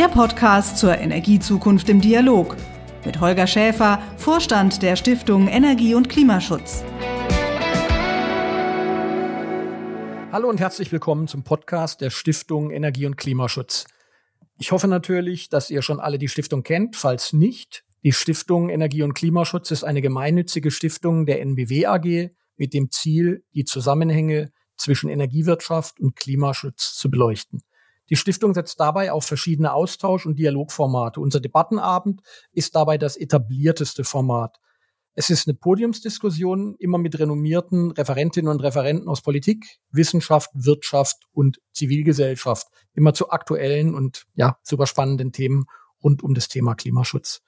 Der Podcast zur Energiezukunft im Dialog mit Holger Schäfer, Vorstand der Stiftung Energie und Klimaschutz. Hallo und herzlich willkommen zum Podcast der Stiftung Energie und Klimaschutz. Ich hoffe natürlich, dass ihr schon alle die Stiftung kennt. Falls nicht, die Stiftung Energie und Klimaschutz ist eine gemeinnützige Stiftung der NBW AG mit dem Ziel, die Zusammenhänge zwischen Energiewirtschaft und Klimaschutz zu beleuchten. Die Stiftung setzt dabei auf verschiedene Austausch- und Dialogformate. Unser Debattenabend ist dabei das etablierteste Format. Es ist eine Podiumsdiskussion, immer mit renommierten Referentinnen und Referenten aus Politik, Wissenschaft, Wirtschaft und Zivilgesellschaft, immer zu aktuellen und ja, super spannenden Themen rund um das Thema Klimaschutz.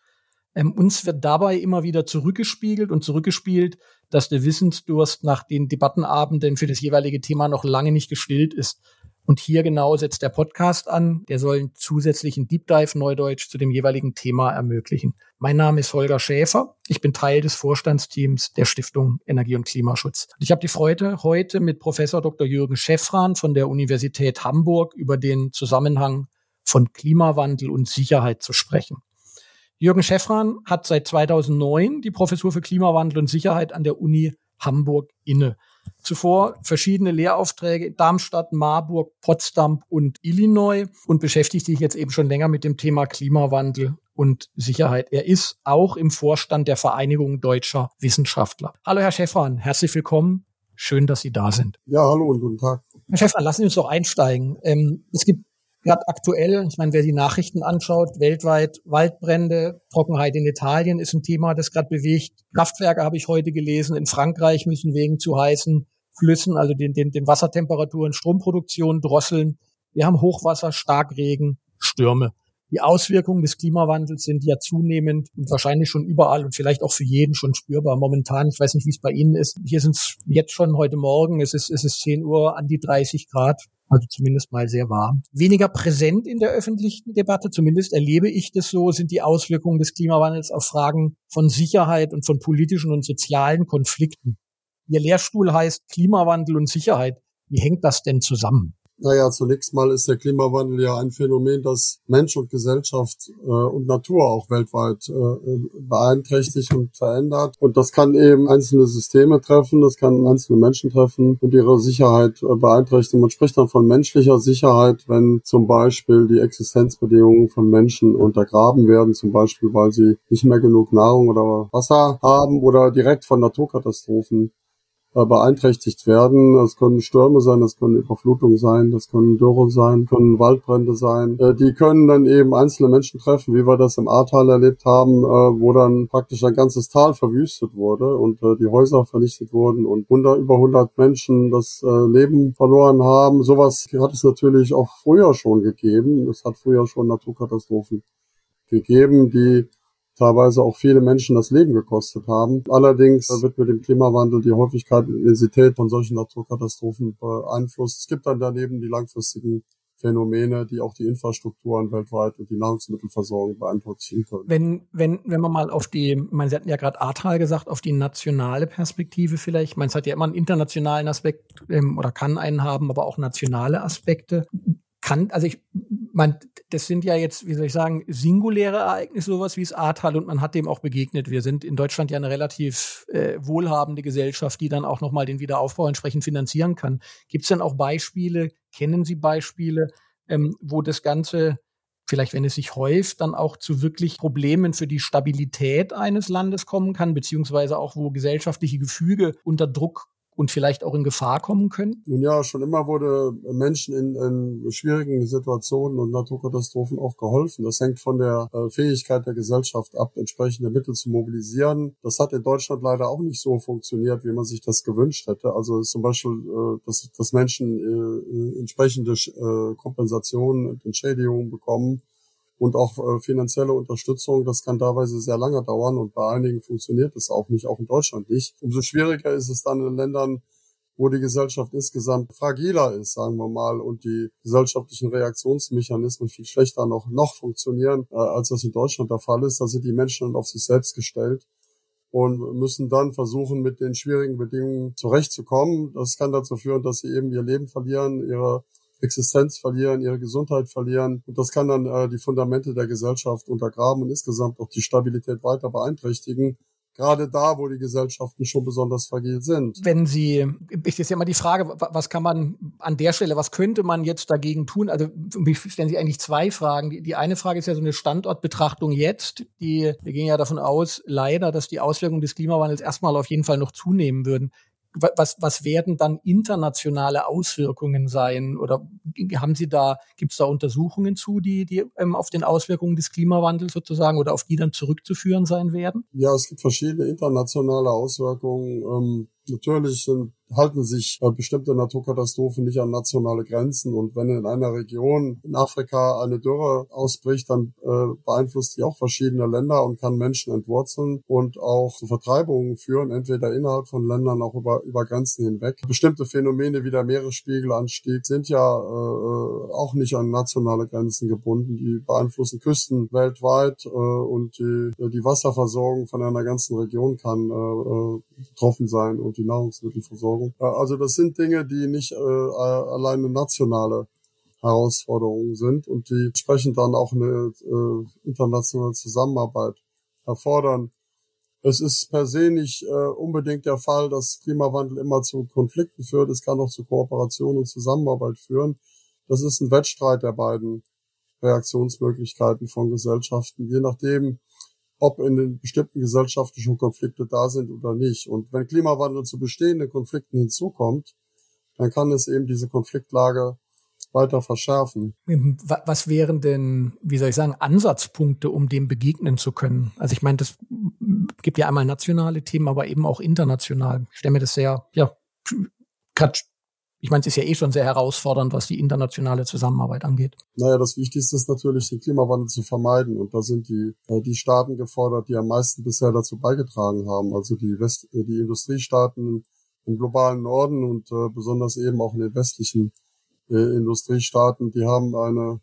Ähm, uns wird dabei immer wieder zurückgespiegelt und zurückgespielt, dass der Wissensdurst nach den Debattenabenden für das jeweilige Thema noch lange nicht gestillt ist. Und hier genau setzt der Podcast an. Der soll einen zusätzlichen Deep Dive Neudeutsch zu dem jeweiligen Thema ermöglichen. Mein Name ist Holger Schäfer. Ich bin Teil des Vorstandsteams der Stiftung Energie und Klimaschutz. Ich habe die Freude, heute mit Professor Dr. Jürgen Schäffran von der Universität Hamburg über den Zusammenhang von Klimawandel und Sicherheit zu sprechen. Jürgen Schäffran hat seit 2009 die Professur für Klimawandel und Sicherheit an der Uni Hamburg inne. Zuvor verschiedene Lehraufträge in Darmstadt, Marburg, Potsdam und Illinois und beschäftigt sich jetzt eben schon länger mit dem Thema Klimawandel und Sicherheit. Er ist auch im Vorstand der Vereinigung deutscher Wissenschaftler. Hallo, Herr Schäffran, herzlich willkommen. Schön, dass Sie da sind. Ja, hallo und guten Tag. Herr Schäffran, lassen Sie uns doch einsteigen. Ähm, es gibt gerade aktuell, ich meine, wer die Nachrichten anschaut, weltweit Waldbrände, Trockenheit in Italien ist ein Thema, das gerade bewegt. Kraftwerke habe ich heute gelesen, in Frankreich müssen wegen zu heißen Flüssen, also den, den, den Wassertemperaturen, Stromproduktion drosseln. Wir haben Hochwasser, Starkregen, Stürme. Die Auswirkungen des Klimawandels sind ja zunehmend und wahrscheinlich schon überall und vielleicht auch für jeden schon spürbar. Momentan, ich weiß nicht, wie es bei Ihnen ist. Hier sind es jetzt schon heute Morgen, es ist, es ist 10 Uhr an die 30 Grad also zumindest mal sehr warm. Weniger präsent in der öffentlichen Debatte, zumindest erlebe ich das so, sind die Auswirkungen des Klimawandels auf Fragen von Sicherheit und von politischen und sozialen Konflikten. Ihr Lehrstuhl heißt Klimawandel und Sicherheit. Wie hängt das denn zusammen? Naja, zunächst mal ist der Klimawandel ja ein Phänomen, das Mensch und Gesellschaft äh, und Natur auch weltweit äh, beeinträchtigt und verändert. Und das kann eben einzelne Systeme treffen, das kann einzelne Menschen treffen und ihre Sicherheit äh, beeinträchtigen. Man spricht dann von menschlicher Sicherheit, wenn zum Beispiel die Existenzbedingungen von Menschen untergraben werden, zum Beispiel weil sie nicht mehr genug Nahrung oder Wasser haben oder direkt von Naturkatastrophen beeinträchtigt werden. Das können Stürme sein, das können Überflutungen sein, das können Dürre sein, können Waldbrände sein. Äh, die können dann eben einzelne Menschen treffen, wie wir das im Ahrtal erlebt haben, äh, wo dann praktisch ein ganzes Tal verwüstet wurde und die Häuser vernichtet wurden und 100, über 100 Menschen das Leben verloren haben. Sowas hat es natürlich auch früher schon gegeben. Es hat früher schon Naturkatastrophen gegeben, die teilweise auch viele Menschen das Leben gekostet haben. Allerdings wird mit dem Klimawandel die Häufigkeit und Intensität von solchen Naturkatastrophen beeinflusst. Es gibt dann daneben die langfristigen Phänomene, die auch die Infrastrukturen weltweit und die Nahrungsmittelversorgung beeinträchtigen können. Wenn, wenn, wenn man mal auf die, man Sie hatten ja gerade Ahrtal gesagt, auf die nationale Perspektive vielleicht, man hat ja immer einen internationalen Aspekt ähm, oder kann einen haben, aber auch nationale Aspekte. Kann, also ich man, das sind ja jetzt, wie soll ich sagen, singuläre Ereignisse, sowas wie das Ahrtal und man hat dem auch begegnet. Wir sind in Deutschland ja eine relativ äh, wohlhabende Gesellschaft, die dann auch nochmal den Wiederaufbau entsprechend finanzieren kann. Gibt es denn auch Beispiele, kennen Sie Beispiele, ähm, wo das Ganze vielleicht, wenn es sich häuft, dann auch zu wirklich Problemen für die Stabilität eines Landes kommen kann, beziehungsweise auch wo gesellschaftliche Gefüge unter Druck und vielleicht auch in Gefahr kommen können? Nun ja, schon immer wurde Menschen in, in schwierigen Situationen und Naturkatastrophen auch geholfen. Das hängt von der äh, Fähigkeit der Gesellschaft ab, entsprechende Mittel zu mobilisieren. Das hat in Deutschland leider auch nicht so funktioniert, wie man sich das gewünscht hätte. Also zum Beispiel, äh, dass, dass Menschen äh, entsprechende Kompensationen und Entschädigungen bekommen und auch äh, finanzielle Unterstützung, das kann teilweise sehr lange dauern und bei einigen funktioniert es auch nicht, auch in Deutschland nicht. Umso schwieriger ist es dann in Ländern, wo die Gesellschaft insgesamt fragiler ist, sagen wir mal, und die gesellschaftlichen Reaktionsmechanismen viel schlechter noch, noch funktionieren, äh, als das in Deutschland der Fall ist. Da sind die Menschen dann auf sich selbst gestellt und müssen dann versuchen, mit den schwierigen Bedingungen zurechtzukommen. Das kann dazu führen, dass sie eben ihr Leben verlieren, ihre Existenz verlieren, ihre Gesundheit verlieren. Und das kann dann äh, die Fundamente der Gesellschaft untergraben und insgesamt auch die Stabilität weiter beeinträchtigen gerade da, wo die Gesellschaften schon besonders fragil sind. Wenn Sie, ist jetzt ja immer die Frage, was kann man an der Stelle, was könnte man jetzt dagegen tun? Also mich stellen Sie eigentlich zwei Fragen. Die, die eine Frage ist ja so eine Standortbetrachtung jetzt. Die, wir gehen ja davon aus, leider, dass die Auswirkungen des Klimawandels erstmal auf jeden Fall noch zunehmen würden was, was werden dann internationale Auswirkungen sein? Oder haben Sie da, gibt es da Untersuchungen zu, die, die ähm, auf den Auswirkungen des Klimawandels sozusagen oder auf die dann zurückzuführen sein werden? Ja, es gibt verschiedene internationale Auswirkungen. Ähm, natürlich sind halten sich äh, bestimmte Naturkatastrophen nicht an nationale Grenzen. Und wenn in einer Region in Afrika eine Dürre ausbricht, dann äh, beeinflusst die auch verschiedene Länder und kann Menschen entwurzeln und auch zu Vertreibungen führen, entweder innerhalb von Ländern, auch über, über Grenzen hinweg. Bestimmte Phänomene wie der Meeresspiegelanstieg sind ja äh, auch nicht an nationale Grenzen gebunden. Die beeinflussen Küsten weltweit äh, und die, die Wasserversorgung von einer ganzen Region kann äh, äh betroffen sein und die Nahrungsmittelversorgung Herausforderung. Also das sind Dinge, die nicht äh, alleine nationale Herausforderungen sind und die entsprechend dann auch eine äh, internationale Zusammenarbeit erfordern. Es ist per se nicht äh, unbedingt der Fall, dass Klimawandel immer zu Konflikten führt. Es kann auch zu Kooperation und Zusammenarbeit führen. Das ist ein Wettstreit der beiden Reaktionsmöglichkeiten von Gesellschaften, je nachdem, ob in den bestimmten Gesellschaften schon Konflikte da sind oder nicht. Und wenn Klimawandel zu bestehenden Konflikten hinzukommt, dann kann es eben diese Konfliktlage weiter verschärfen. Was wären denn, wie soll ich sagen, Ansatzpunkte, um dem begegnen zu können? Also ich meine, das gibt ja einmal nationale Themen, aber eben auch international. Ich stelle mir das sehr, ja, gerade ich meine, es ist ja eh schon sehr herausfordernd, was die internationale Zusammenarbeit angeht. Naja, das Wichtigste ist natürlich, den Klimawandel zu vermeiden. Und da sind die, äh, die Staaten gefordert, die am meisten bisher dazu beigetragen haben. Also die, West, äh, die Industriestaaten im globalen Norden und äh, besonders eben auch in den westlichen äh, Industriestaaten, die haben eine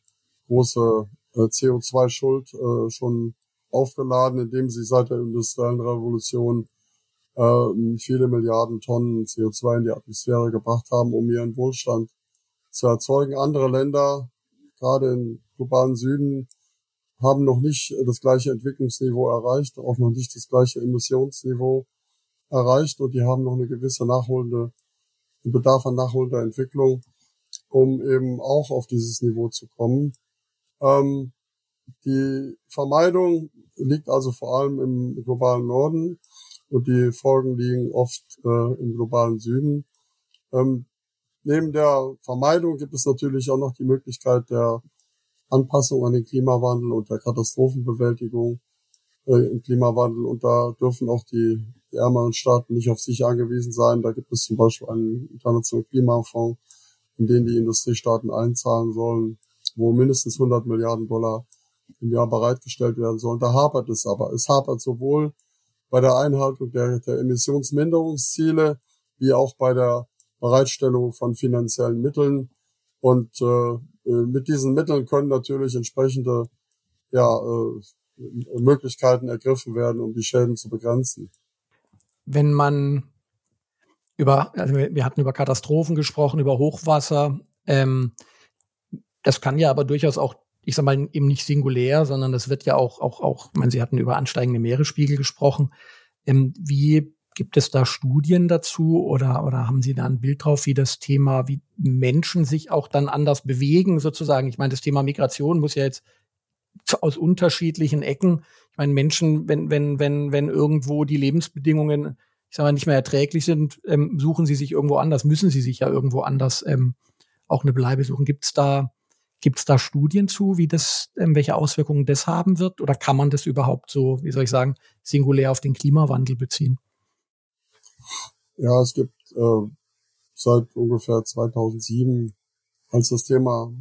große äh, CO2-Schuld äh, schon aufgeladen, indem sie seit der industriellen Revolution äh, viele Milliarden Tonnen CO2 in die Atmosphäre gebracht haben, um ihren Wohlstand zu erzeugen. Andere Länder, gerade im globalen Süden, haben noch nicht das gleiche Entwicklungsniveau erreicht, auch noch nicht das gleiche Emissionsniveau erreicht und die haben noch eine gewisse nachholende, Bedarf an nachholender Entwicklung, um eben auch auf dieses Niveau zu kommen. Ähm, die Vermeidung liegt also vor allem im globalen Norden und die Folgen liegen oft äh, im globalen Süden. Ähm, neben der Vermeidung gibt es natürlich auch noch die Möglichkeit der Anpassung an den Klimawandel und der Katastrophenbewältigung äh, im Klimawandel. Und da dürfen auch die, die ärmeren Staaten nicht auf sich angewiesen sein. Da gibt es zum Beispiel einen internationalen Klimafonds, in den die Industriestaaten einzahlen sollen, wo mindestens 100 Milliarden Dollar im Jahr bereitgestellt werden sollen. Da hapert es aber. Es hapert sowohl bei der Einhaltung der, der Emissionsminderungsziele wie auch bei der Bereitstellung von finanziellen Mitteln. Und äh, äh, mit diesen Mitteln können natürlich entsprechende ja, äh, Möglichkeiten ergriffen werden, um die Schäden zu begrenzen. Wenn man über, also wir hatten über Katastrophen gesprochen, über Hochwasser, ähm, das kann ja aber durchaus auch ich sag mal, eben nicht singulär, sondern das wird ja auch, auch, auch, ich meine, Sie hatten über ansteigende Meeresspiegel gesprochen. Ähm, wie gibt es da Studien dazu oder, oder haben Sie da ein Bild drauf, wie das Thema, wie Menschen sich auch dann anders bewegen, sozusagen? Ich meine, das Thema Migration muss ja jetzt aus unterschiedlichen Ecken. Ich meine, Menschen, wenn, wenn, wenn, wenn irgendwo die Lebensbedingungen, ich sag mal, nicht mehr erträglich sind, ähm, suchen sie sich irgendwo anders, müssen sie sich ja irgendwo anders ähm, auch eine Bleibe suchen. Gibt es da Gibt es da Studien zu, wie das, ähm, welche Auswirkungen das haben wird? Oder kann man das überhaupt so, wie soll ich sagen, singulär auf den Klimawandel beziehen? Ja, es gibt äh, seit ungefähr 2007, als das Thema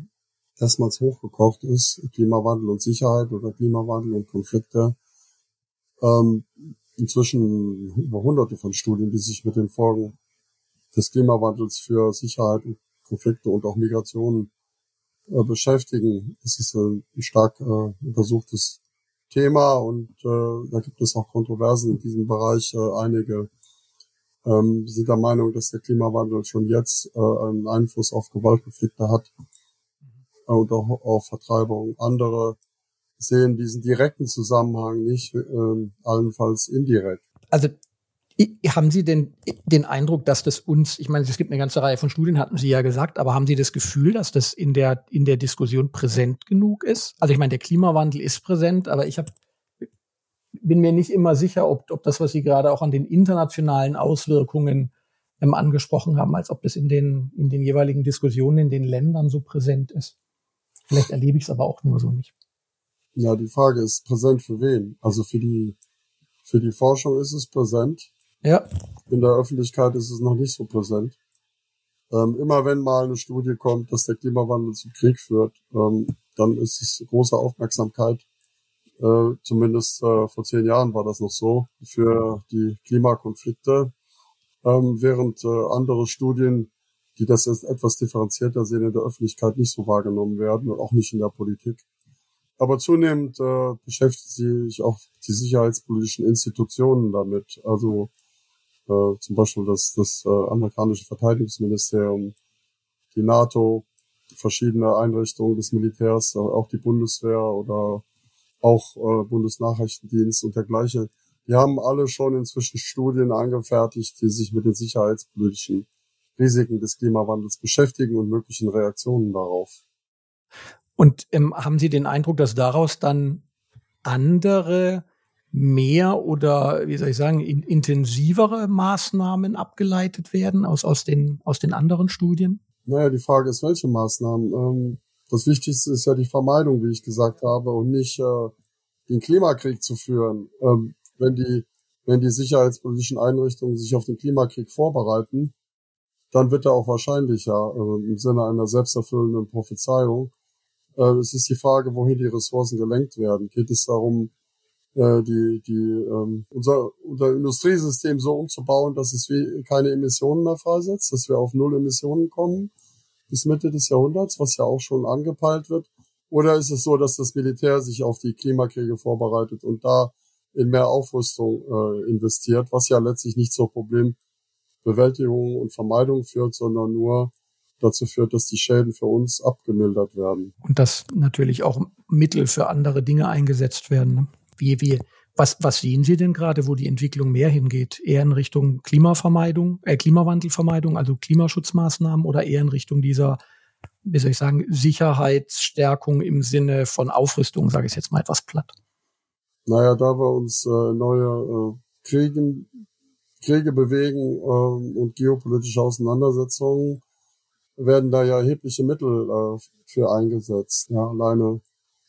erstmals hochgekocht ist, Klimawandel und Sicherheit oder Klimawandel und Konflikte, ähm, inzwischen über hunderte von Studien, die sich mit den Folgen des Klimawandels für Sicherheit und Konflikte und auch Migrationen äh, beschäftigen. Es ist ein stark äh, untersuchtes Thema und äh, da gibt es auch Kontroversen in diesem Bereich. Äh, einige ähm, sind der Meinung, dass der Klimawandel schon jetzt äh, einen Einfluss auf Gewaltkonflikte hat. und auch, auch Vertreibung. Andere sehen diesen direkten Zusammenhang nicht, äh, allenfalls indirekt. Also haben Sie denn den Eindruck, dass das uns, ich meine, es gibt eine ganze Reihe von Studien, hatten Sie ja gesagt, aber haben Sie das Gefühl, dass das in der, in der Diskussion präsent genug ist? Also ich meine, der Klimawandel ist präsent, aber ich hab, bin mir nicht immer sicher, ob, ob das, was Sie gerade auch an den internationalen Auswirkungen ähm, angesprochen haben, als ob das in den, in den jeweiligen Diskussionen in den Ländern so präsent ist. Vielleicht erlebe ich es aber auch nur so nicht. Ja, die Frage ist präsent für wen? Also für die, für die Forschung ist es präsent. Ja. In der Öffentlichkeit ist es noch nicht so präsent. Ähm, immer wenn mal eine Studie kommt, dass der Klimawandel zum Krieg führt, ähm, dann ist es große Aufmerksamkeit. Äh, zumindest äh, vor zehn Jahren war das noch so für die Klimakonflikte, ähm, während äh, andere Studien, die das etwas differenzierter sehen, in der Öffentlichkeit nicht so wahrgenommen werden und auch nicht in der Politik. Aber zunehmend äh, beschäftigt sich auch die sicherheitspolitischen Institutionen damit. Also äh, zum Beispiel das, das äh, amerikanische Verteidigungsministerium, die NATO, verschiedene Einrichtungen des Militärs, äh, auch die Bundeswehr oder auch äh, Bundesnachrichtendienst und dergleichen. Die haben alle schon inzwischen Studien angefertigt, die sich mit den sicherheitspolitischen Risiken des Klimawandels beschäftigen und möglichen Reaktionen darauf. Und ähm, haben Sie den Eindruck, dass daraus dann andere mehr oder, wie soll ich sagen, in, intensivere Maßnahmen abgeleitet werden aus, aus, den, aus den anderen Studien? Naja, die Frage ist, welche Maßnahmen? Ähm, das Wichtigste ist ja die Vermeidung, wie ich gesagt habe, und nicht äh, den Klimakrieg zu führen. Ähm, wenn die, wenn die sicherheitspolitischen Einrichtungen sich auf den Klimakrieg vorbereiten, dann wird er auch wahrscheinlicher äh, im Sinne einer selbsterfüllenden Prophezeiung. Äh, es ist die Frage, wohin die Ressourcen gelenkt werden. Geht es darum, äh, die, die, ähm, unser, unser Industriesystem so umzubauen, dass es wie keine Emissionen mehr freisetzt, dass wir auf Null Emissionen kommen bis Mitte des Jahrhunderts, was ja auch schon angepeilt wird? Oder ist es so, dass das Militär sich auf die Klimakriege vorbereitet und da in mehr Aufrüstung äh, investiert, was ja letztlich nicht zur Problembewältigung und Vermeidung führt, sondern nur dazu führt, dass die Schäden für uns abgemildert werden. Und dass natürlich auch Mittel für andere Dinge eingesetzt werden. Ne? Wie, wie, was, was sehen Sie denn gerade, wo die Entwicklung mehr hingeht? Eher in Richtung Klimavermeidung, äh, Klimawandelvermeidung, also Klimaschutzmaßnahmen oder eher in Richtung dieser, wie soll ich sagen, Sicherheitsstärkung im Sinne von Aufrüstung, sage ich jetzt mal etwas platt? Naja, da wir uns äh, neue äh, Kriegen, Kriege bewegen äh, und geopolitische Auseinandersetzungen, werden da ja erhebliche Mittel äh, für eingesetzt. Ja, alleine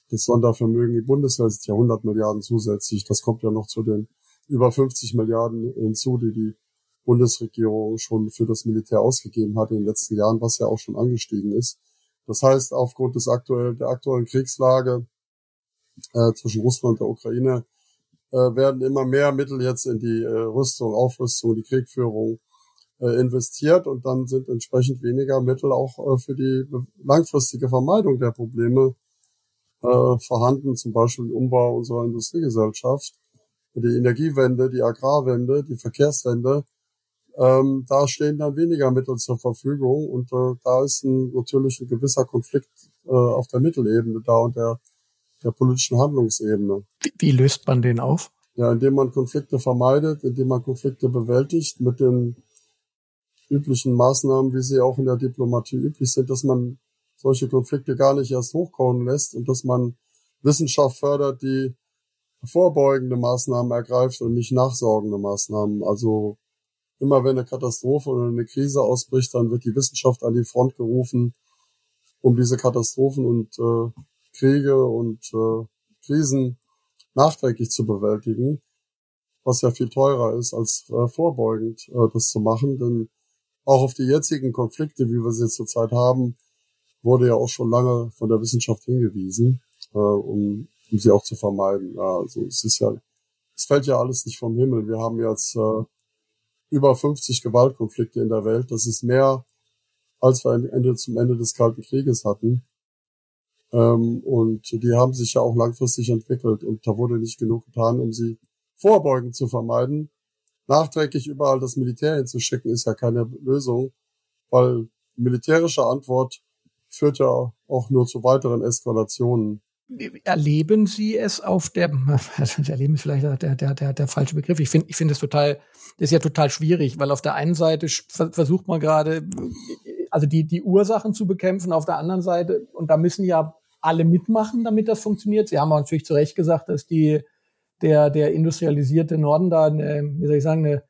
das Sondervermögen, die Bundeswehr ist ja 100 Milliarden zusätzlich. Das kommt ja noch zu den über 50 Milliarden hinzu, die die Bundesregierung schon für das Militär ausgegeben hat in den letzten Jahren, was ja auch schon angestiegen ist. Das heißt, aufgrund des aktuellen, der aktuellen Kriegslage äh, zwischen Russland und der Ukraine äh, werden immer mehr Mittel jetzt in die äh, Rüstung, Aufrüstung, die Kriegführung äh, investiert und dann sind entsprechend weniger Mittel auch äh, für die langfristige Vermeidung der Probleme äh, vorhanden, zum Beispiel im Umbau unserer Industriegesellschaft, die Energiewende, die Agrarwende, die Verkehrswende. Ähm, da stehen dann weniger Mittel zur Verfügung und äh, da ist ein, natürlich ein gewisser Konflikt äh, auf der Mittelebene da und der, der politischen Handlungsebene. Wie, wie löst man den auf? Ja, indem man Konflikte vermeidet, indem man Konflikte bewältigt mit den üblichen Maßnahmen, wie sie auch in der Diplomatie üblich sind, dass man solche Konflikte gar nicht erst hochkommen lässt und dass man Wissenschaft fördert, die vorbeugende Maßnahmen ergreift und nicht nachsorgende Maßnahmen. Also immer wenn eine Katastrophe oder eine Krise ausbricht, dann wird die Wissenschaft an die Front gerufen, um diese Katastrophen und äh, Kriege und äh, Krisen nachträglich zu bewältigen, was ja viel teurer ist, als äh, vorbeugend äh, das zu machen. Denn auch auf die jetzigen Konflikte, wie wir sie zurzeit haben, wurde ja auch schon lange von der Wissenschaft hingewiesen, äh, um, um sie auch zu vermeiden. Ja, also es ist ja, es fällt ja alles nicht vom Himmel. Wir haben jetzt äh, über 50 Gewaltkonflikte in der Welt. Das ist mehr, als wir Ende, zum Ende des Kalten Krieges hatten. Ähm, und die haben sich ja auch langfristig entwickelt und da wurde nicht genug getan, um sie vorbeugend zu vermeiden. Nachträglich überall das Militär hinzuschicken, ist ja keine Lösung, weil militärische Antwort führt ja auch nur zu weiteren Eskalationen. Erleben Sie es auf der, erleben ist vielleicht der, der, der, der falsche Begriff. Ich finde, ich finde es total, das ist ja total schwierig, weil auf der einen Seite versucht man gerade, also die, die Ursachen zu bekämpfen, auf der anderen Seite, und da müssen ja alle mitmachen, damit das funktioniert. Sie haben auch natürlich zu Recht gesagt, dass die, der, der industrialisierte Norden da, eine, wie soll ich sagen, eine,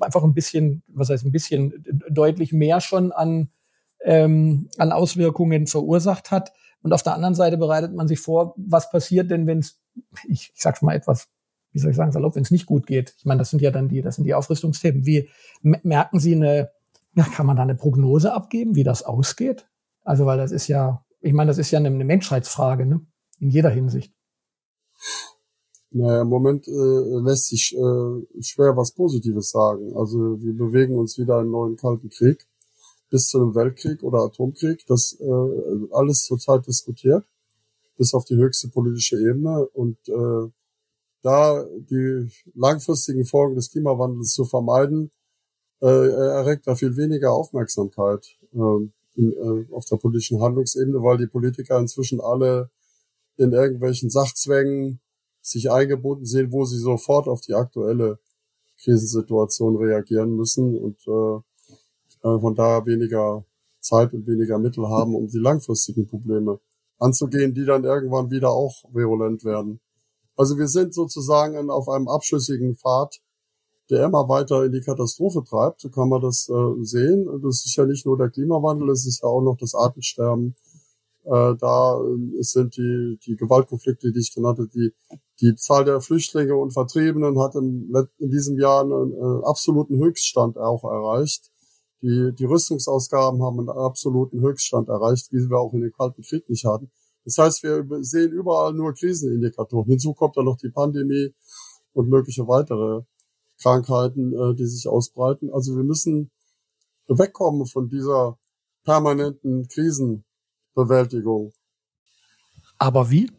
einfach ein bisschen, was heißt ein bisschen, deutlich mehr schon an, ähm, an Auswirkungen verursacht hat. Und auf der anderen Seite bereitet man sich vor, was passiert denn, wenn es, ich, ich sag's mal etwas, wie soll ich sagen, salopp, wenn es nicht gut geht. Ich meine, das sind ja dann die, das sind die Aufrüstungsthemen. Wie merken Sie eine, ja, kann man da eine Prognose abgeben, wie das ausgeht? Also, weil das ist ja, ich meine, das ist ja eine, eine Menschheitsfrage, ne? In jeder Hinsicht. Naja, im Moment äh, lässt sich äh, schwer was Positives sagen. Also wir bewegen uns wieder in einen neuen Kalten Krieg bis zu einem Weltkrieg oder Atomkrieg. Das äh, alles zurzeit diskutiert, bis auf die höchste politische Ebene. Und äh, da die langfristigen Folgen des Klimawandels zu vermeiden, äh, erregt da viel weniger Aufmerksamkeit äh, in, äh, auf der politischen Handlungsebene, weil die Politiker inzwischen alle in irgendwelchen Sachzwängen sich eingebunden sehen, wo sie sofort auf die aktuelle Krisensituation reagieren müssen und äh, äh, von daher weniger Zeit und weniger Mittel haben, um die langfristigen Probleme anzugehen, die dann irgendwann wieder auch virulent werden. Also wir sind sozusagen auf einem abschüssigen Pfad, der immer weiter in die Katastrophe treibt. So kann man das äh, sehen. Das ist ja nicht nur der Klimawandel, es ist ja auch noch das Artensterben. Äh, da äh, sind die, die Gewaltkonflikte, die ich genannt habe, die, die Zahl der Flüchtlinge und Vertriebenen hat in, in diesem Jahr einen, einen absoluten Höchststand auch erreicht. Die, die Rüstungsausgaben haben einen absoluten Höchststand erreicht, wie wir auch in den Kalten Krieg nicht hatten. Das heißt, wir sehen überall nur Krisenindikatoren. Hinzu kommt dann noch die Pandemie und mögliche weitere Krankheiten, äh, die sich ausbreiten. Also wir müssen wegkommen von dieser permanenten Krisenbewältigung. Aber wie?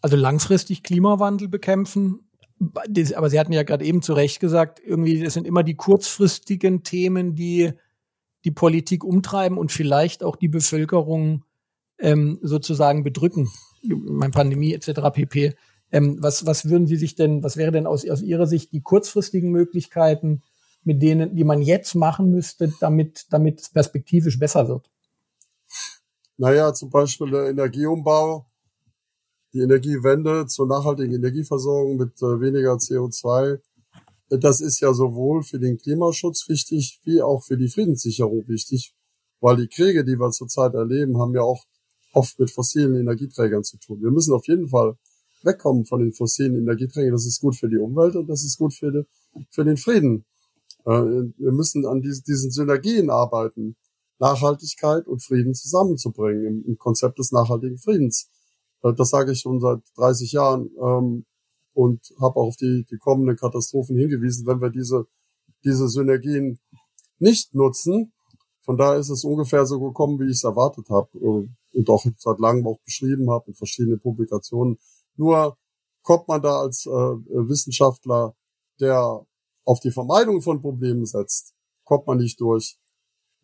Also langfristig Klimawandel bekämpfen aber Sie hatten ja gerade eben zu Recht gesagt, irgendwie, es sind immer die kurzfristigen Themen, die die Politik umtreiben und vielleicht auch die Bevölkerung ähm, sozusagen bedrücken. Meine Pandemie etc. pp. Ähm, was, was würden Sie sich denn, was wäre denn aus, aus Ihrer Sicht die kurzfristigen Möglichkeiten, mit denen, die man jetzt machen müsste, damit, damit es perspektivisch besser wird? Naja, zum Beispiel der Energieumbau die Energiewende zur nachhaltigen Energieversorgung mit äh, weniger CO2, das ist ja sowohl für den Klimaschutz wichtig, wie auch für die Friedenssicherung wichtig, weil die Kriege, die wir zurzeit erleben, haben ja auch oft mit fossilen Energieträgern zu tun. Wir müssen auf jeden Fall wegkommen von den fossilen Energieträgern. Das ist gut für die Umwelt und das ist gut für, die, für den Frieden. Äh, wir müssen an diesen Synergien arbeiten, Nachhaltigkeit und Frieden zusammenzubringen im Konzept des nachhaltigen Friedens. Äh, das sage ich schon seit 30 Jahren ähm, und habe auch auf die, die kommenden Katastrophen hingewiesen, wenn wir diese, diese Synergien nicht nutzen. Von daher ist es ungefähr so gekommen, wie ich es erwartet habe äh, und auch seit langem auch beschrieben habe in verschiedenen Publikationen. Nur kommt man da als äh, Wissenschaftler, der auf die Vermeidung von Problemen setzt, kommt man nicht durch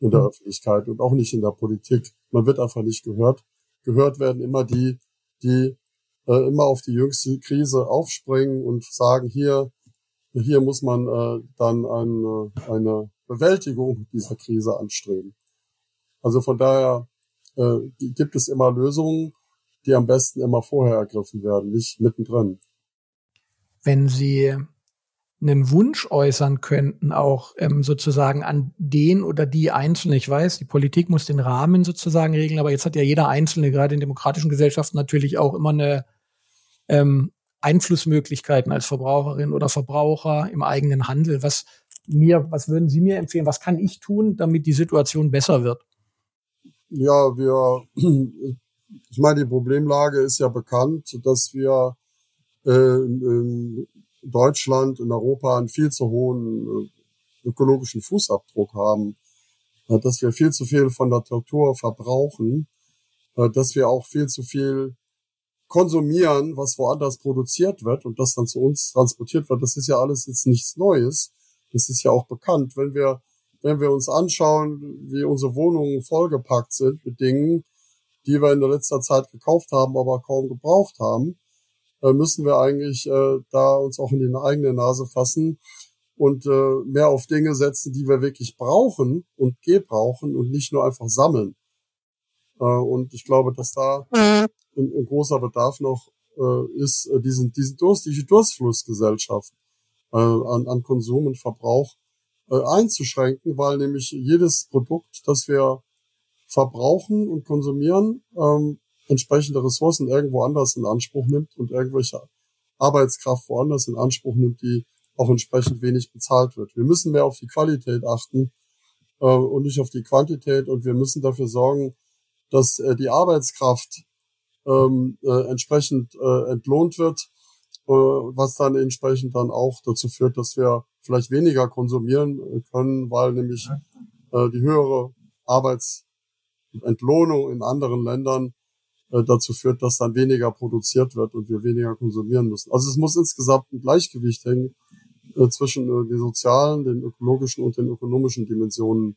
in der mhm. Öffentlichkeit und auch nicht in der Politik. Man wird einfach nicht gehört. Gehört werden immer die, die äh, immer auf die jüngste Krise aufspringen und sagen, hier, hier muss man äh, dann eine, eine Bewältigung dieser Krise anstreben. Also von daher äh, gibt es immer Lösungen, die am besten immer vorher ergriffen werden, nicht mittendrin. Wenn Sie einen Wunsch äußern könnten, auch ähm, sozusagen an den oder die Einzelne. Ich weiß, die Politik muss den Rahmen sozusagen regeln, aber jetzt hat ja jeder Einzelne, gerade in demokratischen Gesellschaften, natürlich auch immer eine ähm, Einflussmöglichkeiten als Verbraucherin oder Verbraucher im eigenen Handel. Was mir, was würden Sie mir empfehlen? Was kann ich tun, damit die Situation besser wird? Ja, wir, ich meine, die Problemlage ist ja bekannt, dass wir äh, Deutschland, in Europa einen viel zu hohen äh, ökologischen Fußabdruck haben, äh, dass wir viel zu viel von der Natur verbrauchen, äh, dass wir auch viel zu viel konsumieren, was woanders produziert wird und das dann zu uns transportiert wird. Das ist ja alles jetzt nichts Neues. Das ist ja auch bekannt. Wenn wir wenn wir uns anschauen, wie unsere Wohnungen vollgepackt sind mit Dingen, die wir in der letzter Zeit gekauft haben, aber kaum gebraucht haben, äh, müssen wir eigentlich äh, da uns auch in die eigene Nase fassen und äh, mehr auf Dinge setzen, die wir wirklich brauchen und gebrauchen und nicht nur einfach sammeln. Äh, und ich glaube, dass da ein, ein großer Bedarf noch äh, ist, äh, diesen, diesen Durst, diese Durstflussgesellschaft äh, an, an Konsum und Verbrauch äh, einzuschränken, weil nämlich jedes Produkt, das wir verbrauchen und konsumieren, ähm, entsprechende Ressourcen irgendwo anders in Anspruch nimmt und irgendwelche Arbeitskraft woanders in Anspruch nimmt, die auch entsprechend wenig bezahlt wird. Wir müssen mehr auf die Qualität achten äh, und nicht auf die Quantität und wir müssen dafür sorgen, dass äh, die Arbeitskraft ähm, äh, entsprechend äh, entlohnt wird, äh, was dann entsprechend dann auch dazu führt, dass wir vielleicht weniger konsumieren können, weil nämlich äh, die höhere Arbeitsentlohnung in anderen Ländern äh, dazu führt, dass dann weniger produziert wird und wir weniger konsumieren müssen. Also es muss insgesamt ein Gleichgewicht hängen äh, zwischen äh, den sozialen, den ökologischen und den ökonomischen Dimensionen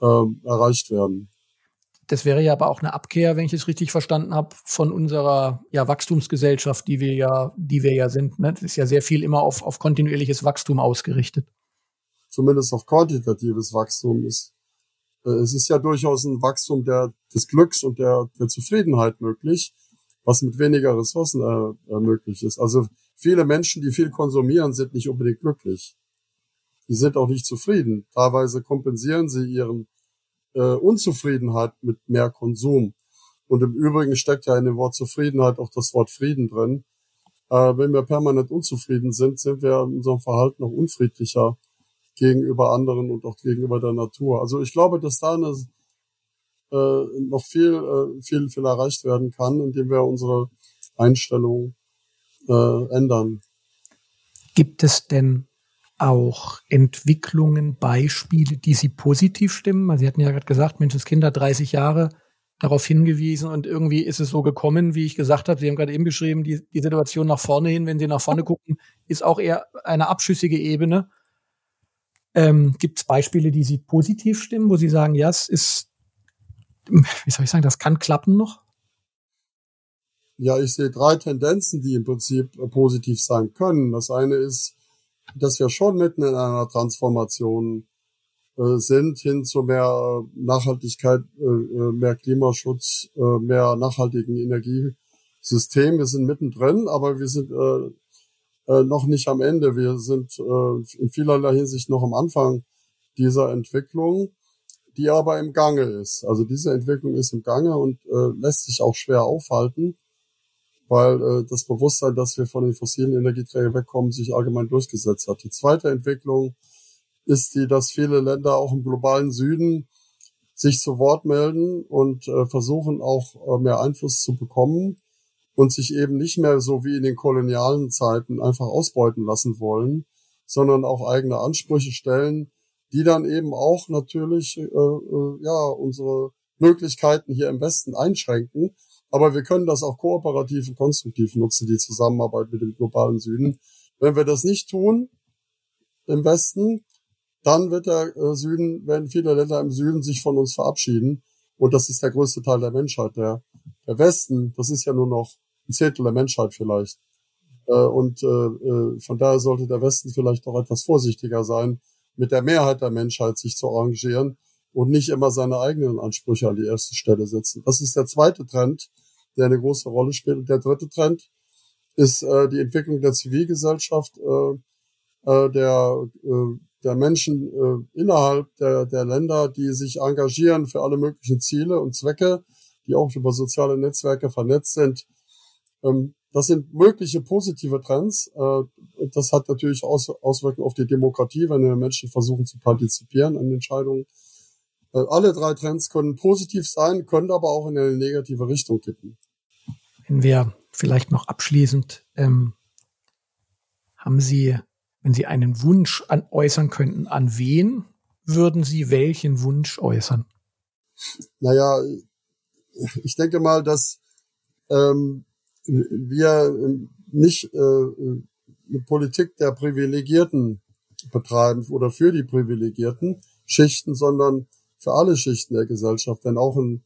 äh, erreicht werden. Das wäre ja aber auch eine Abkehr, wenn ich es richtig verstanden habe, von unserer ja, Wachstumsgesellschaft, die wir ja, die wir ja sind. Ne? Das ist ja sehr viel immer auf, auf kontinuierliches Wachstum ausgerichtet. Zumindest auf quantitatives Wachstum ist. Äh, es ist ja durchaus ein Wachstum der, des Glücks und der, der Zufriedenheit möglich, was mit weniger Ressourcen äh, möglich ist. Also viele Menschen, die viel konsumieren, sind nicht unbedingt glücklich. Die sind auch nicht zufrieden. Teilweise kompensieren sie ihren äh, Unzufriedenheit mit mehr Konsum. Und im Übrigen steckt ja in dem Wort Zufriedenheit auch das Wort Frieden drin. Äh, wenn wir permanent unzufrieden sind, sind wir in unserem Verhalten noch unfriedlicher gegenüber anderen und auch gegenüber der Natur. Also ich glaube, dass da eine, äh, noch viel, äh, viel, viel erreicht werden kann, indem wir unsere Einstellung äh, ändern. Gibt es denn auch Entwicklungen, Beispiele, die Sie positiv stimmen? Sie hatten ja gerade gesagt, Menschenskinder 30 Jahre darauf hingewiesen und irgendwie ist es so gekommen, wie ich gesagt habe. Sie haben gerade eben beschrieben, die, die Situation nach vorne hin, wenn Sie nach vorne gucken, ist auch eher eine abschüssige Ebene. Ähm, Gibt es Beispiele, die Sie positiv stimmen, wo Sie sagen, ja, es ist, wie soll ich sagen, das kann klappen noch? Ja, ich sehe drei Tendenzen, die im Prinzip positiv sein können. Das eine ist, dass wir schon mitten in einer Transformation äh, sind hin zu mehr Nachhaltigkeit, äh, äh, mehr Klimaschutz, äh, mehr nachhaltigen Energiesystem. Wir sind mittendrin, aber wir sind äh, noch nicht am Ende. Wir sind äh, in vielerlei Hinsicht noch am Anfang dieser Entwicklung, die aber im Gange ist. Also diese Entwicklung ist im Gange und äh, lässt sich auch schwer aufhalten weil äh, das Bewusstsein, dass wir von den fossilen Energieträgern wegkommen, sich allgemein durchgesetzt hat. Die zweite Entwicklung ist die, dass viele Länder auch im globalen Süden sich zu Wort melden und äh, versuchen auch äh, mehr Einfluss zu bekommen und sich eben nicht mehr so wie in den kolonialen Zeiten einfach ausbeuten lassen wollen, sondern auch eigene Ansprüche stellen, die dann eben auch natürlich äh, äh, ja unsere Möglichkeiten hier im Westen einschränken aber wir können das auch kooperativ und konstruktiv nutzen, die Zusammenarbeit mit dem globalen Süden. Wenn wir das nicht tun im Westen, dann wird der äh, Süden, werden viele Länder im Süden sich von uns verabschieden. Und das ist der größte Teil der Menschheit. Der, der Westen, das ist ja nur noch ein Zehntel der Menschheit vielleicht. Äh, und äh, von daher sollte der Westen vielleicht auch etwas vorsichtiger sein, mit der Mehrheit der Menschheit sich zu arrangieren und nicht immer seine eigenen Ansprüche an die erste Stelle setzen. Das ist der zweite Trend, der eine große Rolle spielt. Und der dritte Trend ist äh, die Entwicklung der Zivilgesellschaft, äh, äh, der, äh, der Menschen äh, innerhalb der, der Länder, die sich engagieren für alle möglichen Ziele und Zwecke, die auch über soziale Netzwerke vernetzt sind. Ähm, das sind mögliche positive Trends. Äh, das hat natürlich Aus Auswirkungen auf die Demokratie, wenn Menschen versuchen zu partizipieren an Entscheidungen. Äh, alle drei Trends können positiv sein, können aber auch in eine negative Richtung kippen. Wenn wir vielleicht noch abschließend, ähm, haben Sie, wenn Sie einen Wunsch an, äußern könnten, an wen würden Sie welchen Wunsch äußern? Naja, ich denke mal, dass ähm, wir nicht äh, eine Politik der Privilegierten betreiben oder für die Privilegierten, Schichten, sondern für alle Schichten der Gesellschaft. Denn auch in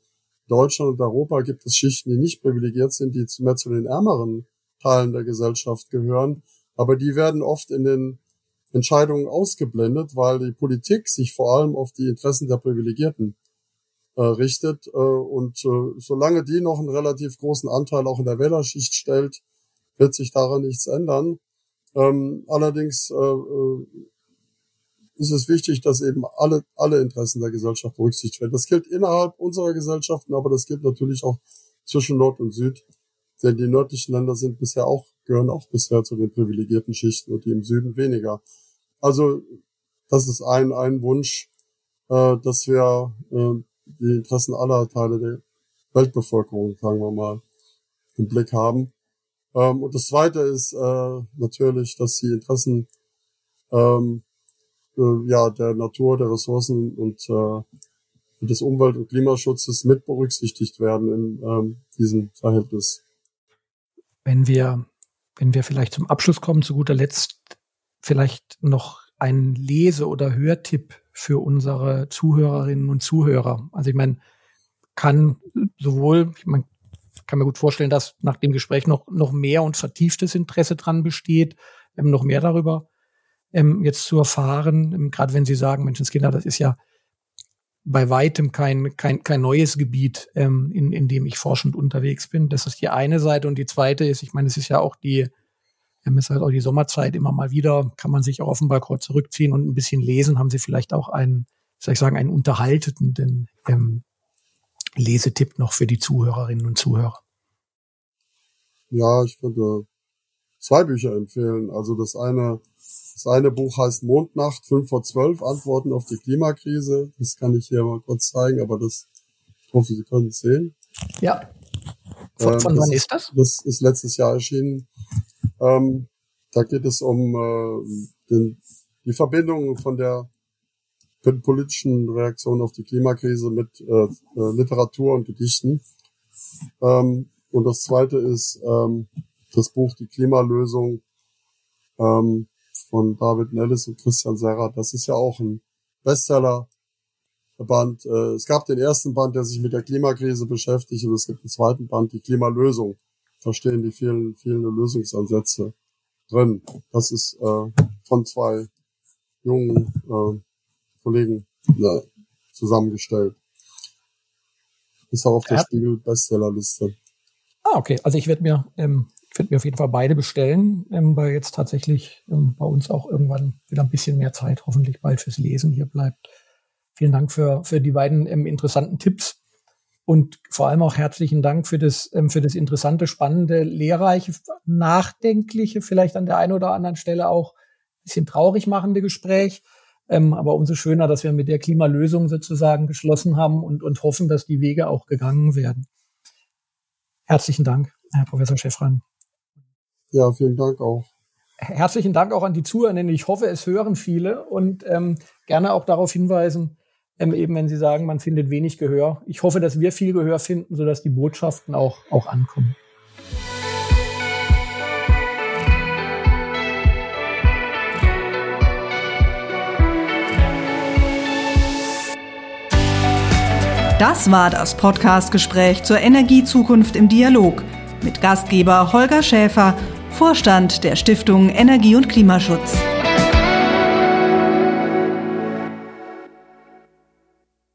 Deutschland und Europa gibt es Schichten, die nicht privilegiert sind, die mehr zu den ärmeren Teilen der Gesellschaft gehören. Aber die werden oft in den Entscheidungen ausgeblendet, weil die Politik sich vor allem auf die Interessen der Privilegierten äh, richtet. Äh, und äh, solange die noch einen relativ großen Anteil auch in der Wählerschicht stellt, wird sich daran nichts ändern. Ähm, allerdings äh, äh, ist es wichtig, dass eben alle, alle Interessen der Gesellschaft berücksichtigt werden. Das gilt innerhalb unserer Gesellschaften, aber das gilt natürlich auch zwischen Nord und Süd. Denn die nördlichen Länder sind bisher auch, gehören auch bisher zu den privilegierten Schichten und die im Süden weniger. Also, das ist ein, ein Wunsch, äh, dass wir äh, die Interessen aller Teile der Weltbevölkerung, sagen wir mal, im Blick haben. Ähm, und das Zweite ist äh, natürlich, dass die Interessen ähm, äh, ja der Natur, der Ressourcen und äh, des Umwelt- und Klimaschutzes mit berücksichtigt werden in ähm, diesem Verhältnis. Wenn wir, wenn wir vielleicht zum Abschluss kommen, zu guter Letzt vielleicht noch ein Lese- oder Hörtipp für unsere Zuhörerinnen und Zuhörer. Also ich meine, kann sowohl, ich meine, kann mir gut vorstellen, dass nach dem Gespräch noch, noch mehr und vertieftes Interesse dran besteht, ähm, noch mehr darüber ähm, jetzt zu erfahren. Ähm, Gerade wenn Sie sagen, Menschenskinder, das ist ja bei weitem kein, kein, kein neues Gebiet, ähm, in, in dem ich forschend unterwegs bin. Das ist die eine Seite. Und die zweite ist, ich meine, es ist ja auch die, ähm, es ist halt auch die Sommerzeit immer mal wieder, kann man sich auch auf den Balkon zurückziehen und ein bisschen lesen, haben Sie vielleicht auch einen, soll ich sagen, einen unterhaltenden ähm, Lesetipp noch für die Zuhörerinnen und Zuhörer? Ja, ich könnte zwei Bücher empfehlen. Also das eine, das eine Buch heißt Mondnacht 5 vor 12, Antworten auf die Klimakrise. Das kann ich hier mal kurz zeigen, aber das, ich hoffe, Sie können es sehen. Ja. Von, ähm, von wann ist das? Das ist letztes Jahr erschienen. Ähm, da geht es um äh, den, die Verbindung von der politischen Reaktion auf die Klimakrise mit äh, äh, Literatur und Gedichten. Ähm, und das zweite ist ähm, das Buch Die Klimalösung ähm, von David Nellis und Christian Serra. Das ist ja auch ein Bestseller. Band. Äh, es gab den ersten Band, der sich mit der Klimakrise beschäftigt, und es gibt einen zweiten Band, die Klimalösung. Da stehen die vielen, vielen Lösungsansätze drin. Das ist äh, von zwei jungen äh, Kollegen ja, zusammengestellt. Ist auch auf der ja. Spiegel Bestsellerliste. Ah, okay. Also ich werde mir, ähm, ich werde mir auf jeden Fall beide bestellen, ähm, weil jetzt tatsächlich ähm, bei uns auch irgendwann wieder ein bisschen mehr Zeit, hoffentlich bald fürs Lesen hier bleibt. Vielen Dank für, für die beiden ähm, interessanten Tipps. Und vor allem auch herzlichen Dank für das, ähm, für das interessante, spannende, lehrreiche, nachdenkliche, vielleicht an der einen oder anderen Stelle auch ein bisschen traurig machende Gespräch. Ähm, aber umso schöner, dass wir mit der Klimalösung sozusagen geschlossen haben und, und hoffen, dass die Wege auch gegangen werden. Herzlichen Dank, Herr Professor Schäffran. Ja, vielen Dank auch. Herzlichen Dank auch an die Zuhörenden. Ich hoffe, es hören viele und ähm, gerne auch darauf hinweisen, ähm, eben wenn Sie sagen, man findet wenig Gehör. Ich hoffe, dass wir viel Gehör finden, sodass die Botschaften auch, auch ankommen. Das war das Podcast-Gespräch zur Energiezukunft im Dialog mit Gastgeber Holger Schäfer, Vorstand der Stiftung Energie und Klimaschutz.